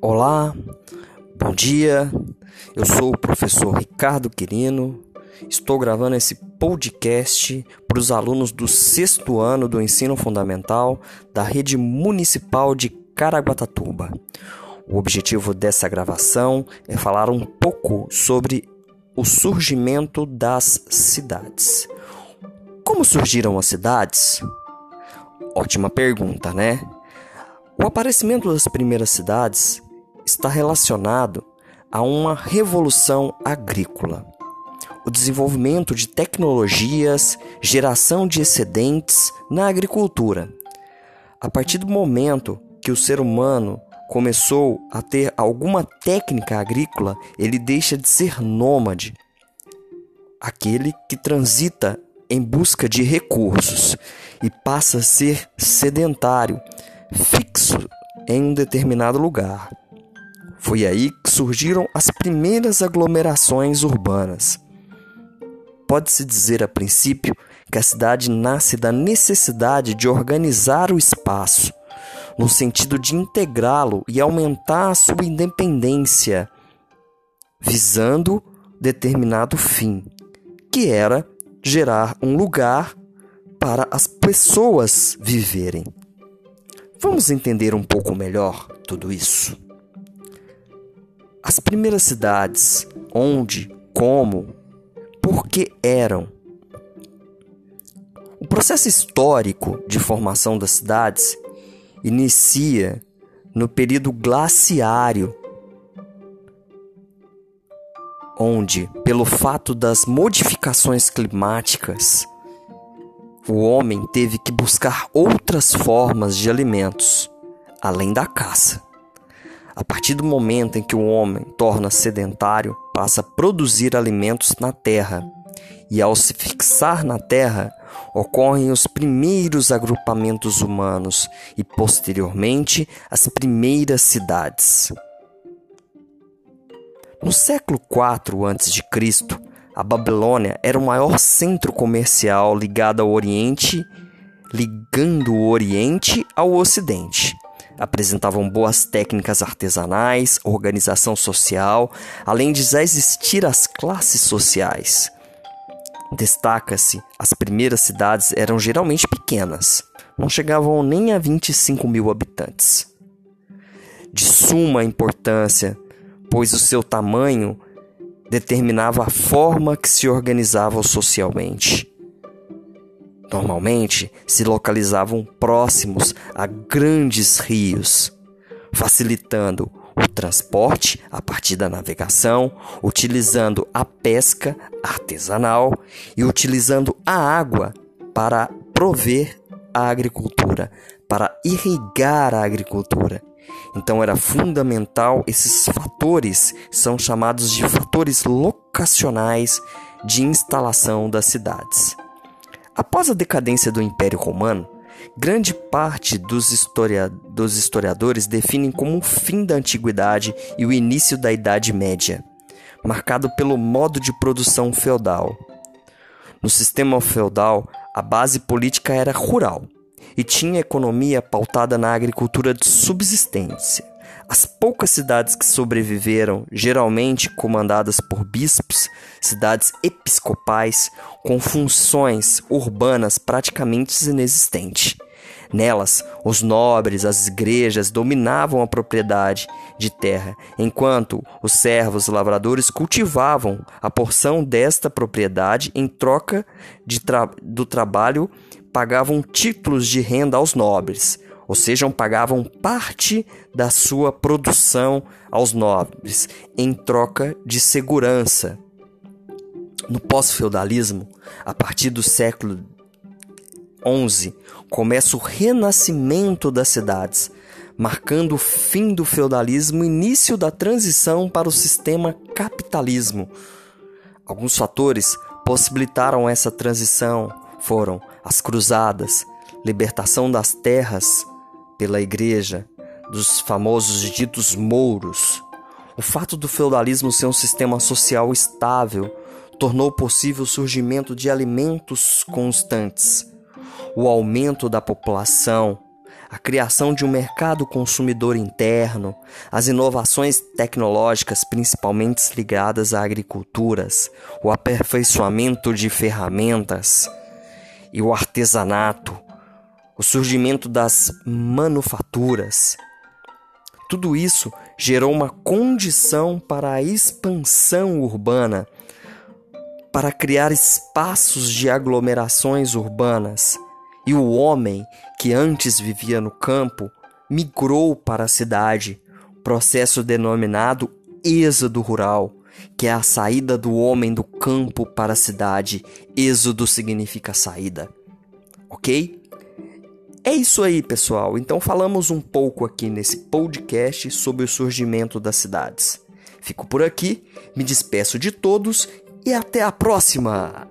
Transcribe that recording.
Olá, bom dia. Eu sou o professor Ricardo Quirino. Estou gravando esse podcast para os alunos do sexto ano do ensino fundamental da rede municipal de Caraguatatuba. O objetivo dessa gravação é falar um pouco sobre o surgimento das cidades. Como surgiram as cidades? Ótima pergunta, né? O aparecimento das primeiras cidades está relacionado a uma revolução agrícola. O desenvolvimento de tecnologias, geração de excedentes na agricultura. A partir do momento que o ser humano começou a ter alguma técnica agrícola, ele deixa de ser nômade, aquele que transita em busca de recursos, e passa a ser sedentário, fixo em um determinado lugar. Foi aí que surgiram as primeiras aglomerações urbanas. Pode-se dizer a princípio que a cidade nasce da necessidade de organizar o espaço, no sentido de integrá-lo e aumentar a sua independência, visando determinado fim, que era gerar um lugar para as pessoas viverem. Vamos entender um pouco melhor tudo isso. As primeiras cidades, onde, como, por que eram. O processo histórico de formação das cidades inicia no período glaciário, onde, pelo fato das modificações climáticas, o homem teve que buscar outras formas de alimentos, além da caça. A partir do momento em que o homem torna sedentário, passa a produzir alimentos na terra, e ao se fixar na terra, ocorrem os primeiros agrupamentos humanos e posteriormente as primeiras cidades. No século IV a.C., a Babilônia era o maior centro comercial ligado ao Oriente, ligando o Oriente ao Ocidente. Apresentavam boas técnicas artesanais, organização social, além de já existir as classes sociais. Destaca-se, as primeiras cidades eram geralmente pequenas, não chegavam nem a 25 mil habitantes. De suma importância, pois o seu tamanho determinava a forma que se organizavam socialmente. Normalmente se localizavam próximos a grandes rios, facilitando o transporte a partir da navegação, utilizando a pesca artesanal e utilizando a água para prover a agricultura, para irrigar a agricultura. Então era fundamental esses fatores são chamados de fatores locacionais de instalação das cidades. Após a decadência do Império Romano, grande parte dos, historia dos historiadores definem como o fim da antiguidade e o início da Idade Média, marcado pelo modo de produção feudal. No sistema feudal, a base política era rural e tinha economia pautada na agricultura de subsistência. As poucas cidades que sobreviveram, geralmente comandadas por bispos, cidades episcopais, com funções urbanas praticamente inexistentes. Nelas, os nobres, as igrejas dominavam a propriedade de terra, enquanto os servos lavradores cultivavam a porção desta propriedade em troca tra do trabalho pagavam títulos de renda aos nobres, ou seja, pagavam parte da sua produção aos nobres em troca de segurança. No pós-feudalismo, a partir do século XI, começa o renascimento das cidades, marcando o fim do feudalismo e início da transição para o sistema capitalismo. Alguns fatores possibilitaram essa transição foram as cruzadas, libertação das terras pela igreja, dos famosos ditos mouros. O fato do feudalismo ser um sistema social estável tornou possível o surgimento de alimentos constantes, o aumento da população, a criação de um mercado consumidor interno, as inovações tecnológicas, principalmente ligadas à agriculturas, o aperfeiçoamento de ferramentas e o artesanato, o surgimento das manufaturas. Tudo isso gerou uma condição para a expansão urbana, para criar espaços de aglomerações urbanas e o homem, que antes vivia no campo, migrou para a cidade, processo denominado êxodo rural, que é a saída do homem do campo para a cidade. Êxodo significa saída. Ok? É isso aí, pessoal. Então falamos um pouco aqui nesse podcast sobre o surgimento das cidades. Fico por aqui, me despeço de todos e até a próxima!